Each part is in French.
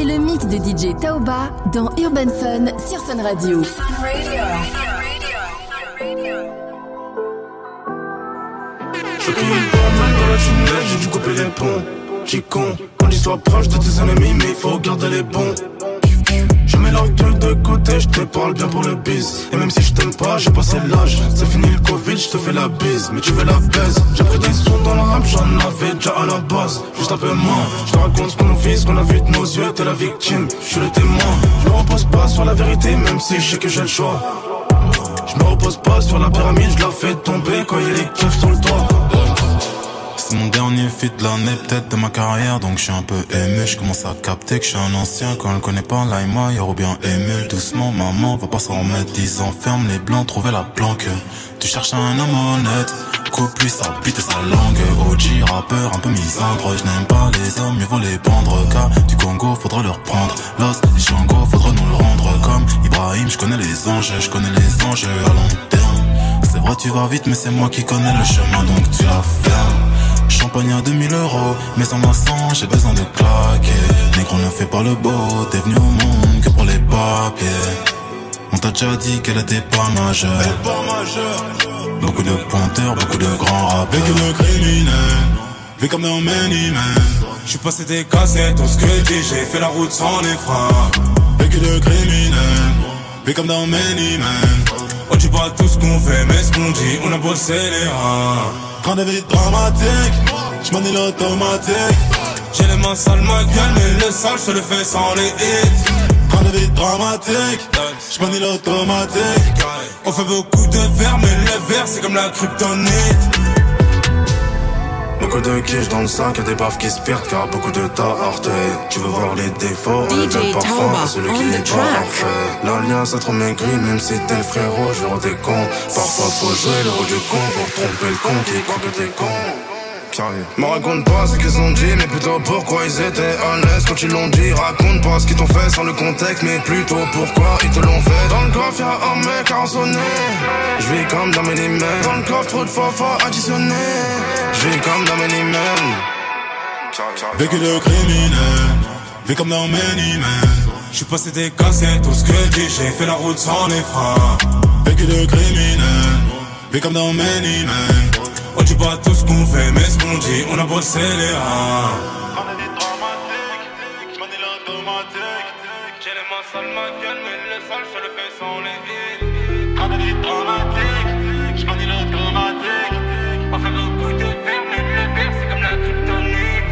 C'est le mix de DJ Taoba dans Urban Fun sur Fun Radio. Je crie pas mal dans la tunnel, j'ai dû couper les ponts. J'y con, on dit sois proche de tes ennemis, mais il faut garder les bons. Mets leur gueule de côté, je te parle bien pour le bis. Et même si je t'aime pas, j'ai passé l'âge. C'est fini le Covid, je te fais la bise. Mais tu veux la baise. J'ai pris des sons dans la rap, j'en avais déjà à la base. Juste un peu moins. Je te raconte ce qu'on vit, ce qu'on a vu de nos yeux, t'es la victime. Je suis le témoin. Je me repose pas sur la vérité, même si je sais que j'ai le choix. Je me repose pas sur la pyramide, je la fais tomber quand il y a les keufs sur le toit. C'est mon dernier feat de l'année, peut-être de ma carrière, donc je suis un peu ému. Je commence à capter que je suis un ancien. Quand elle connaît pas là et moi, bien ému. Doucement, maman, va pas s'en remettre. Ils enferment les blancs, trouver la planque. Tu cherches un homme honnête, coupe lui sa bite et sa langue. OG, rappeur, un peu misandre. Je n'aime pas les hommes, mieux vaut les pendre. Car du Congo, faudra leur prendre. Los, Shango, faudra nous le rendre. Comme Ibrahim, je connais les anges, je connais les anges à long terme. C'est vrai, tu vas vite, mais c'est moi qui connais le chemin, donc tu la fermes. Champagne à 2000 euros, mais sans sang, j'ai besoin de claquer. Négro ne fait pas le beau, t'es venu au monde que pour les papiers. On t'a déjà dit qu'elle était pas majeure. Beaucoup de pointeurs, beaucoup de grands rappeurs. Vécu de criminel, vu comme dans Many. J'suis passé des cassettes au sculpté, j'ai fait la route sans les freins. Vécu de criminel, vu comme dans Many. On dit pas tout ce qu'on fait, mais ce qu'on dit, on a bossé les reins. Vie dramatique, j'manie l'automatique. J'ai les mains sales, ma gueule, mais le sale, je le fais sans les hits. Vie dramatique, j'manie l'automatique. On fait beaucoup de verre, mais le verre, c'est comme la kryptonite. Beaucoup de quiche dans le sac, y'a des baffes qui se perdent car beaucoup de tas orteils. Tu veux voir les défauts, DJ parfois, celui qui the est track. pas parfait. L'alliance a trop maigri, même si t'es le frérot, je vais des cons. Parfois faut jouer le rôle du con pour tromper le con qui croit que t'es con. Me raconte pas ce qu'ils ont dit, mais plutôt pourquoi ils étaient à l'aise quand ils l'ont dit. Raconte pas ce qu'ils t'ont fait sans le contexte, mais plutôt pourquoi ils te l'ont fait. Dans le coffre y'a un mec arransonné. Je vis comme dans mes limits. Dans le coffre trop de fois fois additionné. Je vis comme dans mes limits. Vécu de criminel, vu comme dans Many Men. J'suis passé des cassettes au sculpté, j'ai fait la route sans les freins. Vécu de criminel, vu comme dans Many Men. On dit pas tout ce qu'on fait, mais ce qu'on dit, on a bossé les reins. J'ai les mains sales, ma gueule, mais le sale, je le fais sans les hits. Quand elle est dramatique, j'm'en dis l'automatique. On fait beaucoup de verre, mais le verre, c'est comme la kryptonite.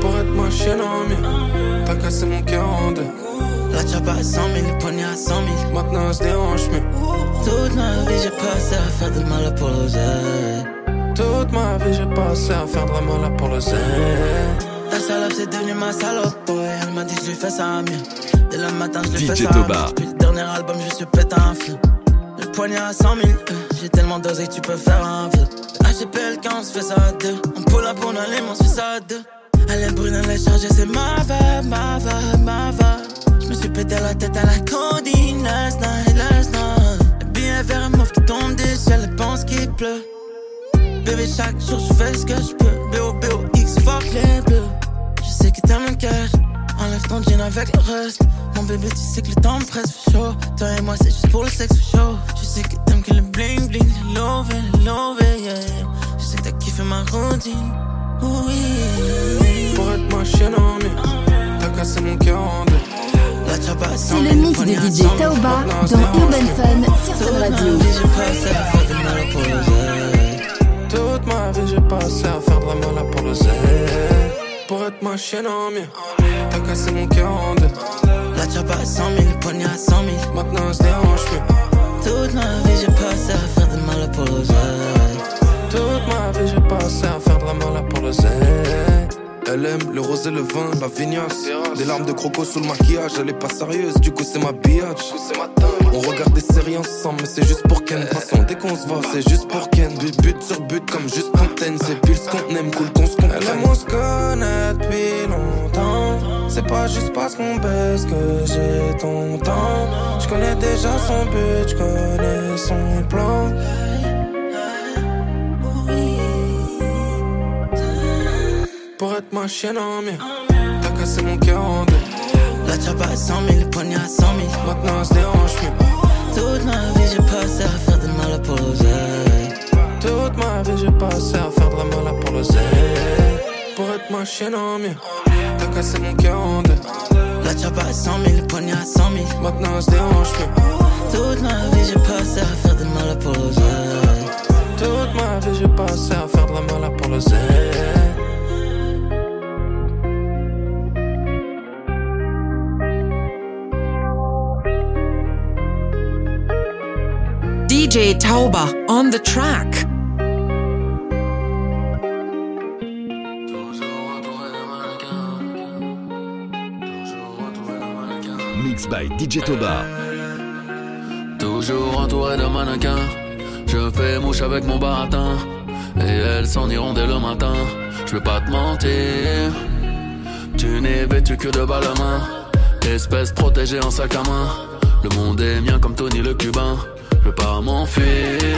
Pour être moins chien en mieux, t'as cassé mon cœur en deux. La chapa à 100 000, le poignet à 100 000. Maintenant se dérange mieux. Toute ma vie, j'ai passé à faire de mal pour l'oseille. Toute ma vie j'ai passé à faire de la mal pour le zèle. Ta salope, c'est devenu ma salope, ouais. Elle m'a dit je lui fais ça mieux. Dès le matin, je lui fais ça mieux. Depuis le dernier album, je suis pété un fil. Le poignet à 100 000, euh, j'ai tellement dosé que tu peux faire un vide. HGPL quand on se fait ça à deux. On pull up, on allume, on se fait ça à deux. Elle est brune, elle est chargée, c'est ma vibe, ma vibe, ma vibe. Suis pété la tête à la codine last night, last night. Billet vert et mauve qui tombe des ciels, elle pense qu'il pleut. Bébé, chaque jour je fais ce que je peux. B.O.B.O.X, fuck les bleus. Je sais que t'aimes le cash. Enlève ton jean avec le reste. Mon bébé, tu sais que le temps me presse, fait chaud. Toi et moi, c'est juste pour le sexe, fait chaud. Je sais que t'aimes que le bling bling, le love, le love, yeah. Je sais que t'as kiffé ma routine. Oui. Pour être moins chien en mieux, t'as cassé mon cœur en deux. La chapa à 100 C'est 000, le mix de DJ 100 000. Taoba dans Urban. Fun sur Fun ma Radio. vie, j'ai passé à faire de mal pour l'oseille. Toute ma vie j'ai passé à faire de la mal pour le zèle. Pour être moins chien en mieux, t'as cassé mon cœur en deux. La chapa à 100 000, le poignet à 100 000. Maintenant on se dérange mieux. Toute ma vie, j'ai passé à faire de mal pour l'oseille. Toute ma vie j'ai passé à faire de la mal pour le zèle. Elle aime le rosé, le vin, la vignasse. Des larmes de croco sous le maquillage, elle est pas sérieuse, du coup c'est ma biatch. On regarde des séries ensemble, mais c'est juste pour Ken. De façon, dès qu'on se voit, c'est juste pour Ken. But, but sur but, comme juste antenne. C'est pile ce qu'on aime, cool qu'on se comprenne. Elle aime, on se connaît depuis longtemps. C'est pas juste parce qu'on baisse que j'ai ton temps. Je connais déjà son but, je connais son plan. Être ma chienne en mieux. T'as cassé mon cœur en deux. La chapa à 100 000, le poignet à 100 000. Maintenant, se dérange mieux. Toute ma vie, j'ai passé à faire de mal pour l'oseille. Toute ma vie, j'ai passé à faire de la mal pour l'oseille. Pour être ma chienne en mieux. T'as cassé mon cœur en deux. La chapa à 100 000, le poignet à 100 000. Maintenant, se dérange mieux. Toute ma vie, j'ai passé à faire de mal pour l'oseille. Toute ma vie, j'ai passé à faire de la mal pour l'oseille. DJ Tauba on the track. Mix by DJ Toba. Toujours entouré de mannequins, je fais mouche avec mon baratin. Et elles s'en iront dès le matin. Je vais pas te mentir, tu n'es vêtu que de balmain. Espèce protégée en sac à main. Le monde est mien comme Tony le Cubain. Vais pas m'enfuir.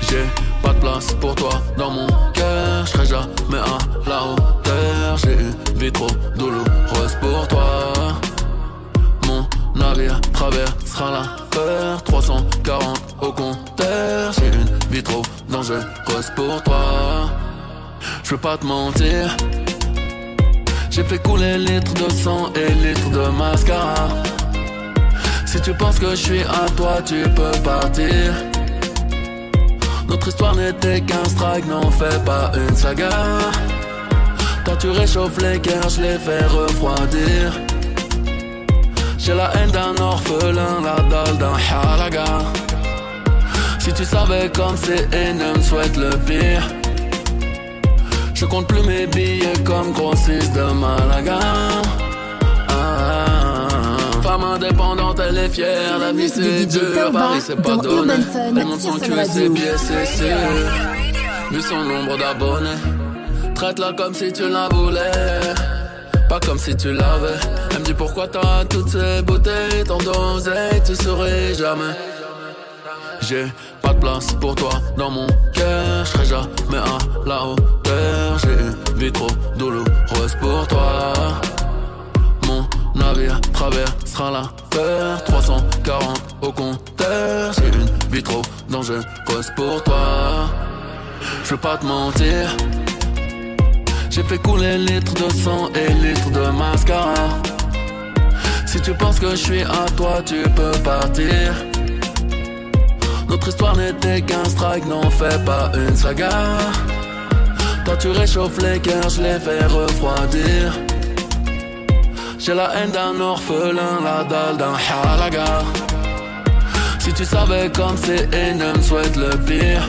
J'ai pas de place pour toi dans mon cœur. Je serai jamais à la hauteur. J'ai une vie trop douloureuse pour toi. Mon navire traversera la peur. 340 au compteur. J'ai une vie trop dangereuse pour toi. Je veux pas te mentir. J'ai fait couler litres de sang et litres de mascara. Si tu penses que je suis à toi, tu peux partir. Notre histoire n'était qu'un strike, n'en fais pas une saga. Toi tu réchauffes les guerres, je les fais refroidir. J'ai la haine d'un orphelin, la dalle d'un halaga. Si tu savais comme c'est énorme, souhaite le pire. Je compte plus mes billets comme grossiste de Malaga. Femme indépendante, elle est fière. La vie c'est dur, Paris c'est pas donné. Elle monte son cul et ses pieds, c'est sûr. Vu son nombre d'abonnés, traite-la comme si tu la voulais. Pas comme si tu l'avais. Elle me dit pourquoi t'as toutes ces bouteilles, tant d'oseille, tu saurais jamais. J'ai pas de place pour toi dans mon cœur, je serai jamais à la hauteur. J'ai une vie trop douloureuse pour toi. Mon navire la peur, 340 au compteur. J'ai une vie trop dangereuse pour toi. Je veux pas te mentir. J'ai fait couler litres de sang et litres de mascara. Si tu penses que je suis à toi, tu peux partir. Notre histoire n'était qu'un strike, n'en fais pas une saga. Toi tu réchauffes les guerres, je les fais refroidir. J'ai la haine d'un orphelin, la dalle d'un halaga. Si tu savais comme c'est énorme, souhaite le pire.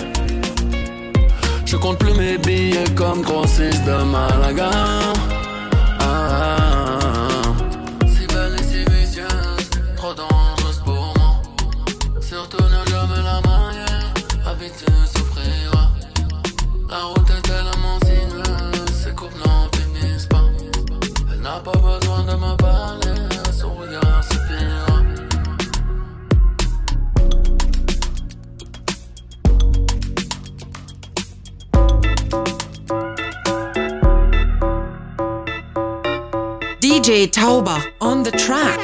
Je compte plus mes billets comme grossiste de Malaga. Ah, ah, ah. Si belle et si vicieuse, trop dangereuse pour moi. Surtout ne jamais la marier, à vite tu souffriras. La route est de me parler, son regard suffira. DJ Tauba on the track.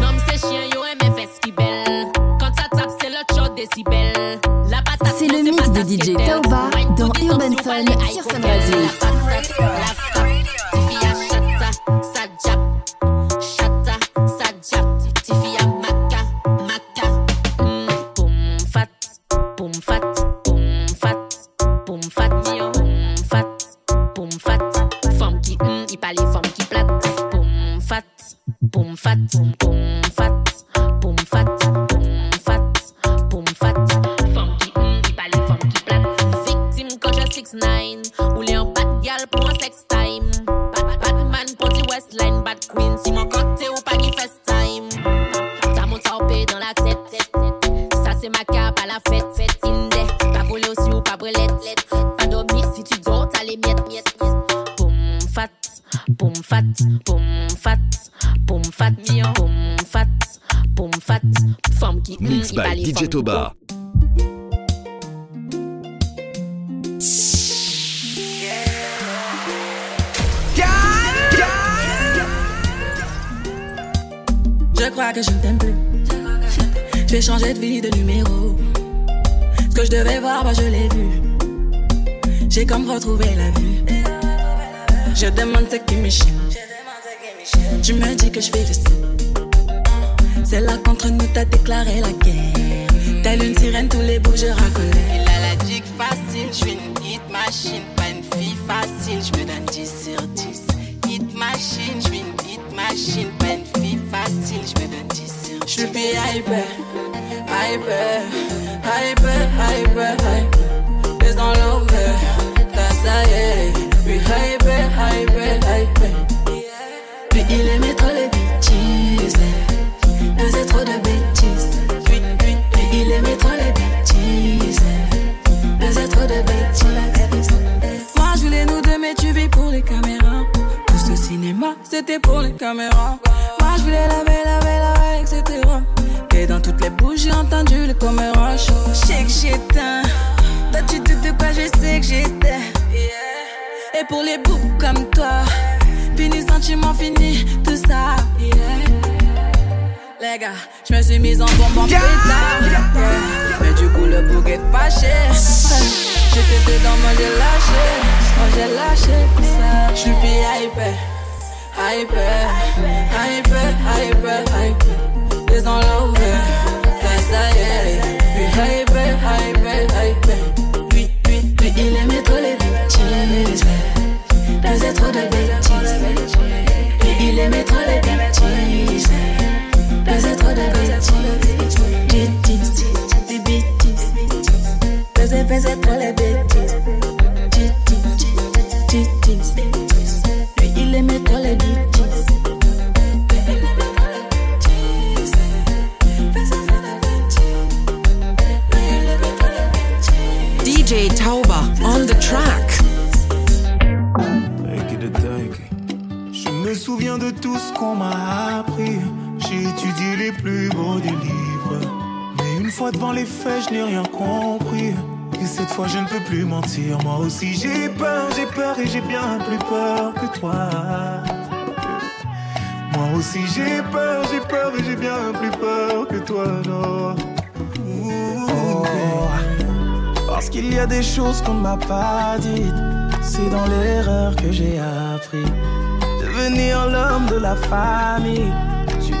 Nom c'est chien, yo aime festival. Quand ça tape, c'est le shot décibel. La patate, C'est le mix de DJ. Tauba dans Urban Fun sur Fun. Radio. Fat, boom fat, DJ Toba. Je crois que je ne t'aime plus. J'ai changé de vie, de numéro. Ce que je devais voir, bah je l'ai vu. J'ai comme retrouvé la vue. Je demande ce qui me Tu me dis que je vais rester. C'est là qu'entre nous t'as déclaré la guerre. Telle une sirène, tous les bouts je racolais. Il a la dick facile, je suis une hit machine, pas une fille facile, je me donne 10 sur 10. Hit machine, je suis une hit machine, pas une fille facile, je me donne 10 sur 10. Je suis hyper, hyper, hyper, hyper, hyper. Les dans l'over, ça y est. Puis hyper, hyper, hyper. Puis il bêtises, faisait trop de bêtises. Il aimait trop les bêtises, faisait trop de bêtises. Moi je voulais nous deux, mais tu vis pour les caméras. Tout ce cinéma, c'était pour les caméras. Moi je voulais laver, laver, laver, etc. Et dans toutes les bouches, j'ai entendu le caméras. Je sais que j'éteins. Toi, tu doutes de quoi, je sais que j'étais. Et pour les boucs comme toi, fini sentiment, fini tout ça. Les gars, je me suis mise en bombe en pétard. Mais du coup, le bouc est fâché. J'étais dedans, moi j'ai lâché. Moi j'ai lâché tout ça. Je suis hyper, hyper, hyper, hyper, hyper. Les dans l'over, ça y est. Puis hyper, hyper, hyper. Puis, puis, puis, il aimait trop les bêtises. Faisait trop de bêtises. Puis il aimait trop les bêtises. Faisait trop de bêtises. Bêtises, des bêtises. Trop les bêtises. Bêtises, bêtises. Puis il aimait trop les bêtises. DJ Tauba on the track. Je me souviens de tout ce qu'on m'a appris. J'ai étudié les plus beaux des livres. Mais une fois devant les faits, je n'ai rien compris. Et cette fois, je ne peux plus mentir. Moi aussi, j'ai peur, j'ai peur et j'ai bien plus peur que toi. Moi aussi, j'ai peur, j'ai peur et j'ai bien plus peur que toi, non. Oh. Parce qu'il y a des choses qu'on ne m'a pas dites. C'est dans l'erreur que j'ai appris. Devenir l'homme de la famille.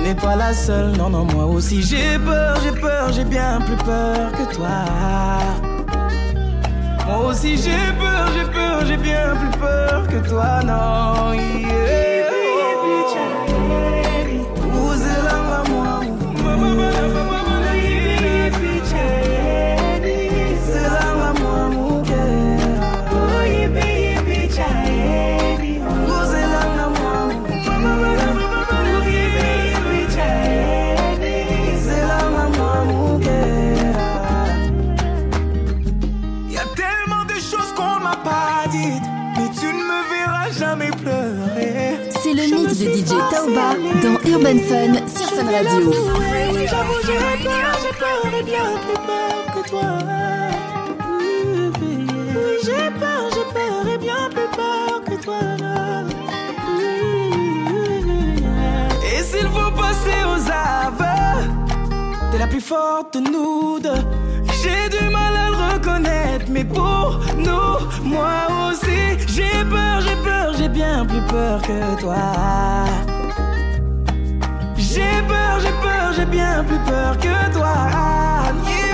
Tu n'es pas la seule, non, non, moi aussi j'ai peur, j'ai peur, j'ai bien plus peur que toi. Moi aussi j'ai peur, j'ai peur, j'ai bien plus peur que toi, non. Que toi. J'ai peur, j'ai peur, j'ai bien plus peur que toi. Osez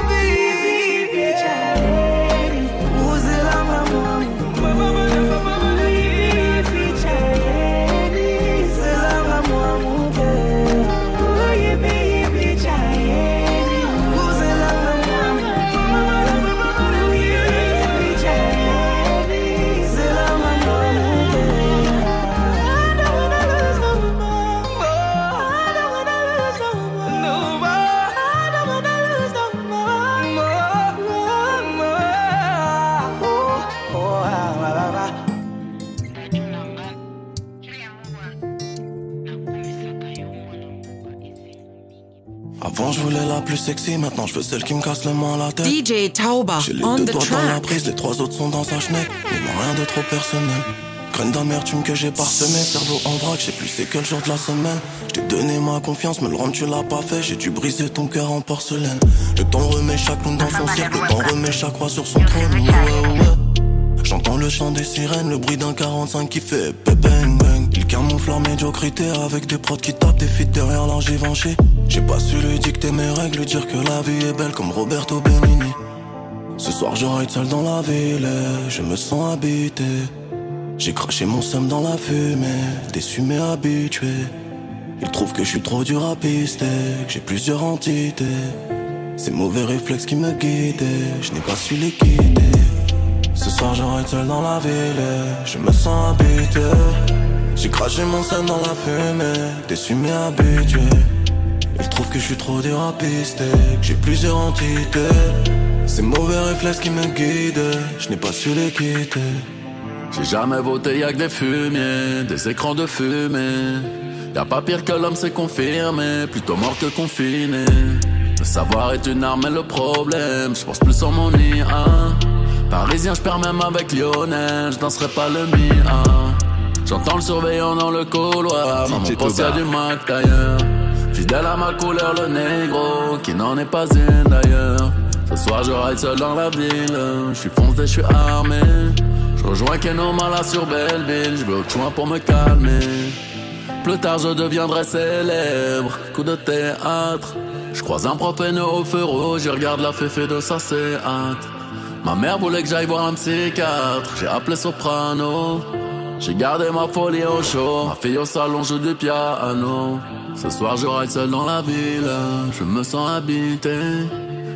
plus sexy, maintenant je veux celle qui me casse le moins la tête. DJ Tauba J'ai les on deux the doigts dans la prise, les trois autres sont dans sa schneck. Mais moi rien de trop personnel. Graines d'amertume que j'ai parsemé, cerveau en vrac, j'ai plus c'est quel jour de la semaine. J't'ai donné ma confiance, mais le rendre tu l'as pas fait, j'ai dû briser ton cœur en porcelaine. Le temps remet chaque lune dans son cercle, le temps remet chaque roi sur son trône. Ouais, ouais. J'entends le chant des sirènes, le bruit d'un 45 qui fait. Il camoufle médiocrité avec des prods qui tapent des feats derrière l'argivanché. J'ai pas su lui dicter mes règles, dire que la vie est belle comme Roberto Benigni. Ce soir je ride seul dans la ville, je me sens habité. J'ai craché mon seum dans la fumée, déçu mais habitué. Il trouve que je suis trop dur à pister, que j'ai plusieurs entités. Ces mauvais réflexes qui me guidaient, je n'ai pas su les quitter. Ce soir j'arrête seul dans la ville, je me sens habité. J'ai craché mon seum dans la fumée, déçu mais habitué. Il trouve que je suis trop pister, que j'ai plusieurs entités. Ces mauvais réflexes qui me guident, je n'ai pas su les quitter. J'ai jamais voté, y'a que des fumiers, des écrans de fumée. Y'a pas pire que l'homme, c'est confirmé, plutôt mort que confiné. Le savoir est une arme, mais le problème, je pense plus en mon IA. Parisien, je perds même avec Lionel, je danserai pas le mien. J'entends le surveillant dans le couloir, dans mon poste y'a du Mac d'ailleurs. Fidèle à ma couleur, le négro, qui n'en est pas une d'ailleurs. Ce soir, je ride seul dans la ville, je suis foncé, je suis armé. Je rejoins Keno Mala sur Belleville, je veux au point pour me calmer. Plus tard, je deviendrai célèbre, coup de théâtre. Je croise un prof au feu rouge, je regarde la féfé de sa hâte. Ma mère voulait que j'aille voir un psychiatre, j'ai appelé Soprano. J'ai gardé ma folie au chaud, ma fille au salon joue du piano. Ce soir je ride seul dans la ville, je me sens habité.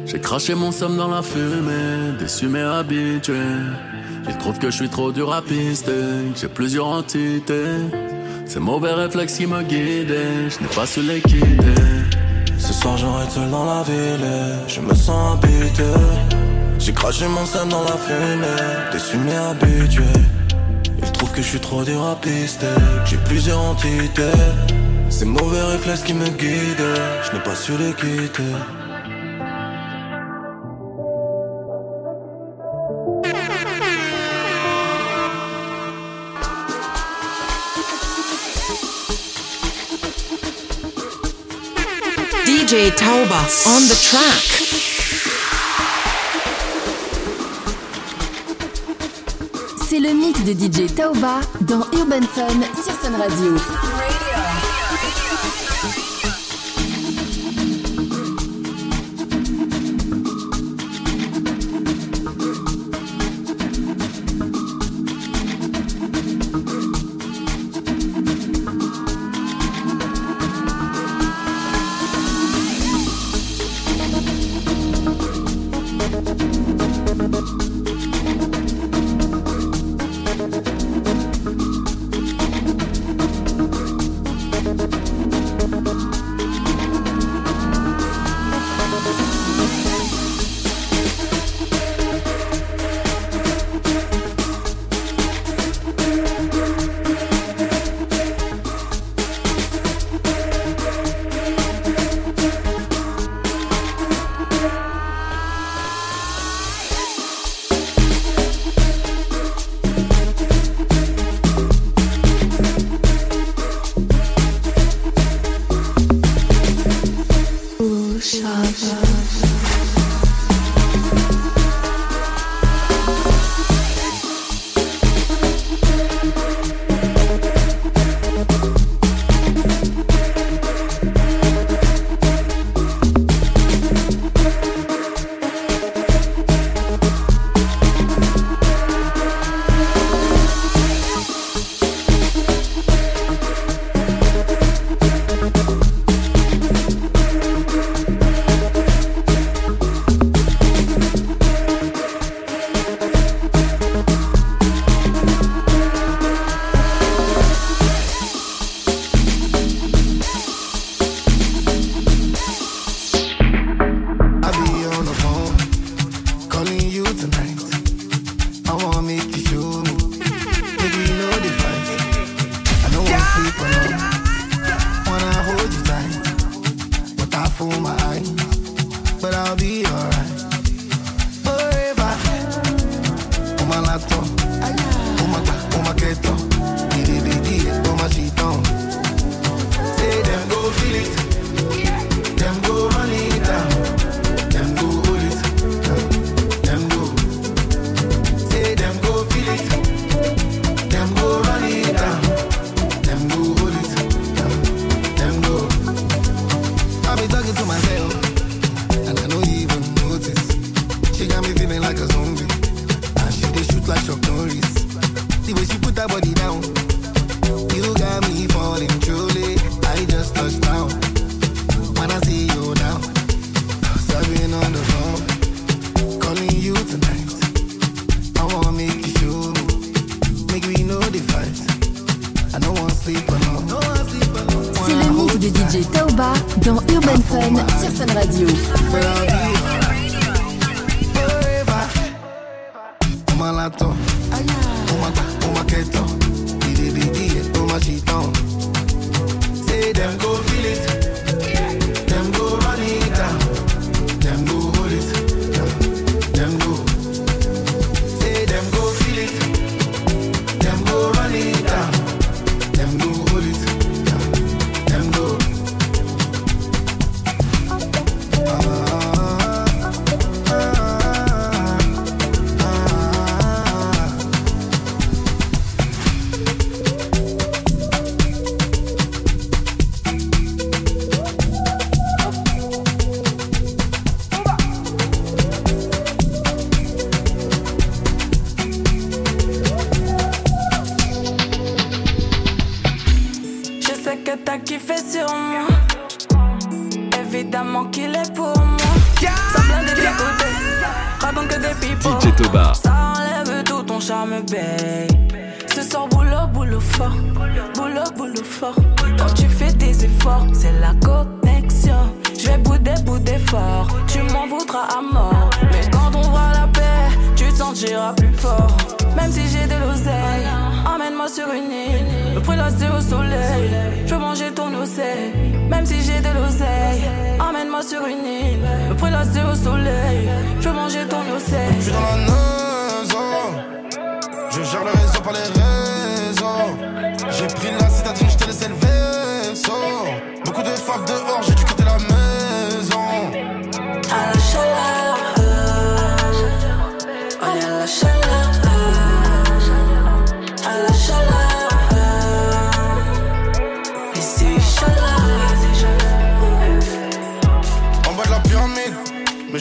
J'ai craché mon somme dans la fumée, déçu mais habitué. Il trouve que je suis trop dur à pister, j'ai plusieurs entités. Ces mauvais réflexes qui me guident, je n'ai pas su les quitter. Ce soir j'arrête seul dans la ville, je me sens habité. J'ai craché mon sein dans la fumée, déçu mais habitué. Que je suis trop que j'ai plusieurs entités. Ces mauvais réflexes qui me guident, je n'ai pas su les quitter. DJ Tauba on the track. De DJ Tauba dans Urban Fun sur Sun Radio. dans Urban Fun sur Fun Radio. Je veux manger ton océan. Je suis dans la naison. Oh. Je gère le réseau, par les raisons. J'ai pris la citadine, je t'ai laissé le vaisseau. Beaucoup de femmes dehors,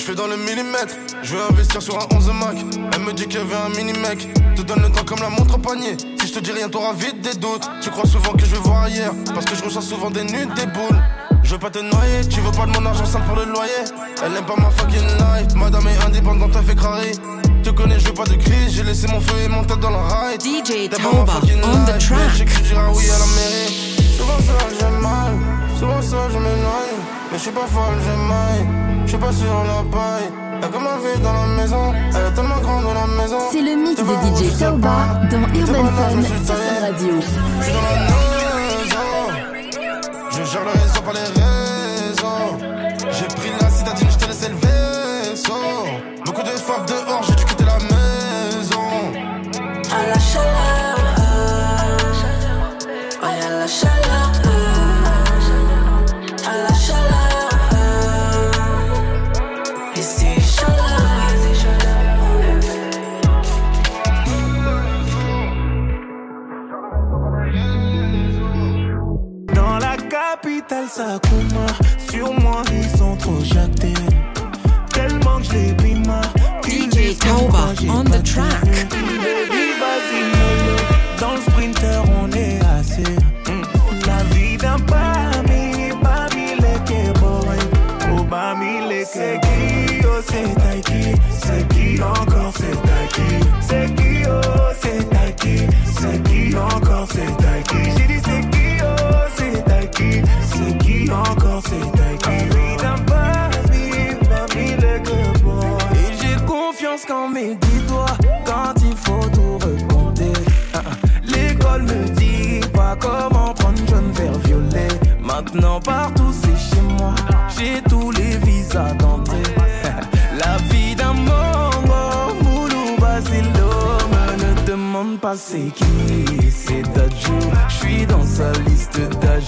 je fais dans le millimètre. Je vais investir sur un 11 Mac. Elle me dit qu'il y avait un mini mec. Te donne le temps comme la montre au panier. Si je te dis rien, t'auras vite des doutes. Tu crois souvent que je vais voir ailleurs. Parce que je ressens souvent des nudes, des boules. Je veux pas te noyer, tu veux pas de mon argent sale pour le loyer. Elle aime pas ma fucking life. Madame est indépendante, t'as fait carré. Tu connais, je veux pas de crise. J'ai laissé mon feu et mon tête dans la ride. DJ Toba on the track. Je tu oui à la mairie. Souvent ça, j'ai mal. Souvent ça, je m'éloigne. Mais je suis pas folle, je maille. Je suis pas sur la paille. Y'a comme un vide dans la maison. Elle est tellement grande dans la maison. C'est le mix de DJ Taoba dans Urban Fun sur Radio. Je suis dans la zone. Je gère le réseau, pas les on the track.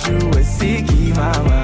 you a sick mama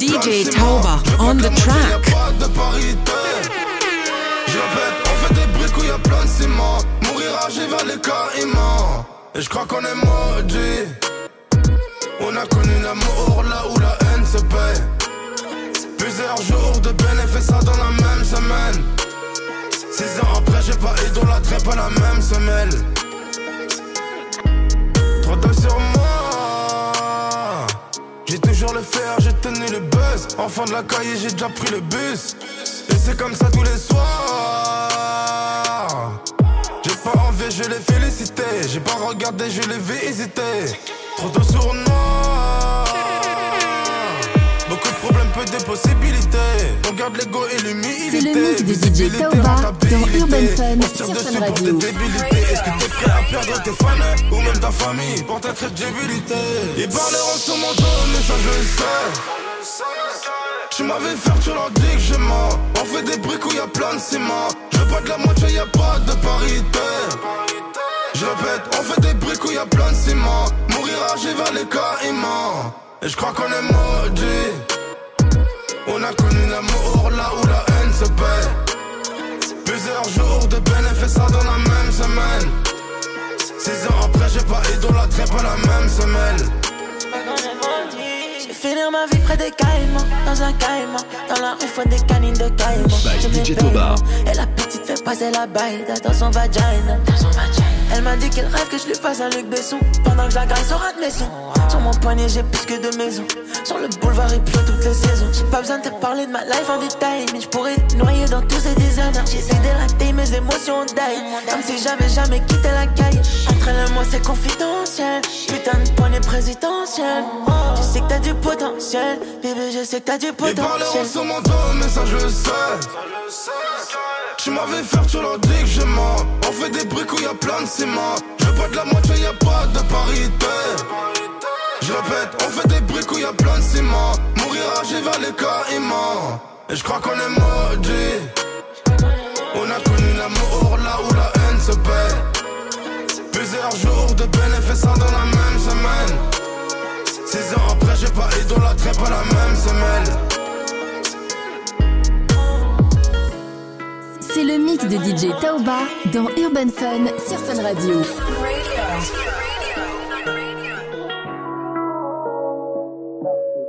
DJ Tauba on the track. Je répète, on fait des y a plein de ciment. Mourira, j'ai vers les carrément. Et je crois qu'on est maudit. On a connu l'amour là où la haine se paie. Plusieurs jours de bénéfices dans la même semaine. Six ans après, j'ai pas idolâtré pas la même semelle. Sur moi. J'ai toujours le fer, j'ai tenu le buzz. Enfant de la cahier, j'ai déjà pris le bus. Et c'est comme ça tous les soirs. J'ai pas envie, je l'ai félicité. J'ai pas regardé, je vu hésiter. Trop de sournois. De problèmes, peu de possibilités. On garde l'ego et l'humilité. C'est le mix de DJ Tauba dans Urban Fun sur Fun Radio. Est-ce que t'es prêt à perdre tes fans ou même ta famille pour ta crédibilité? Ils parleront sur mon dos, mais ça je le sais. Tu m'avais faire, tu leur dis que je mens. On fait des briques où y a plein de ciment. Je veux pas de la moitié, y a pas de parité. Je répète, on fait des briques où y a plein de ciment. Mourira, j'ai vers les caïmans. Et je crois qu'on est maudit. On a connu l'amour là où la haine se paie. Plusieurs jours de bénéfices dans la même semaine. Six ans après, j'ai pas idolâtré pas la même semelle. J'ai finir ma vie près des caïmans, dans un caïman. Dans la rue, faut des canines de caïman. J'aime les. Et la petite fait passer la baille dans son vagina. Dans son vagina. Elle m'a dit qu'elle rêve que je lui fasse un Luc Besson. Pendant que la graisse aura de maison. Sur mon poignet, j'ai plus que deux maisons. Sur le boulevard, il pleut toutes les saisons. J'ai pas besoin de te parler de ma life en détail. Mais je pourrais te noyer dans tous ces désordres. J'essaie d'élater mes émotions d'ail. Comme si j'avais jamais quitté la caille. Entre elle et moi, c'est confidentiel. Putain de poignée présidentielle. Je sais que t'as du potentiel. Bébé, je sais que t'as du potentiel. parleront sur mon dos, mais ça je le sais. Tu m'avais faire, tu leur dis que je mens. On fait des briques où y a plein de ciment. Je pas de la moitié, y a pas de parité. Je répète, on fait des briques où y a plein de ciment. Mourira, j'ai vers les caïmans. Et je crois qu'on est maudit. On a connu l'amour là où la haine se paie. Plusieurs jours de bénéfices dans la même semaine. Six ans après, j'ai pas idolâtré pas la même semelle. C'est le mix de DJ Tauba dans Urban Fun sur Fun Radio.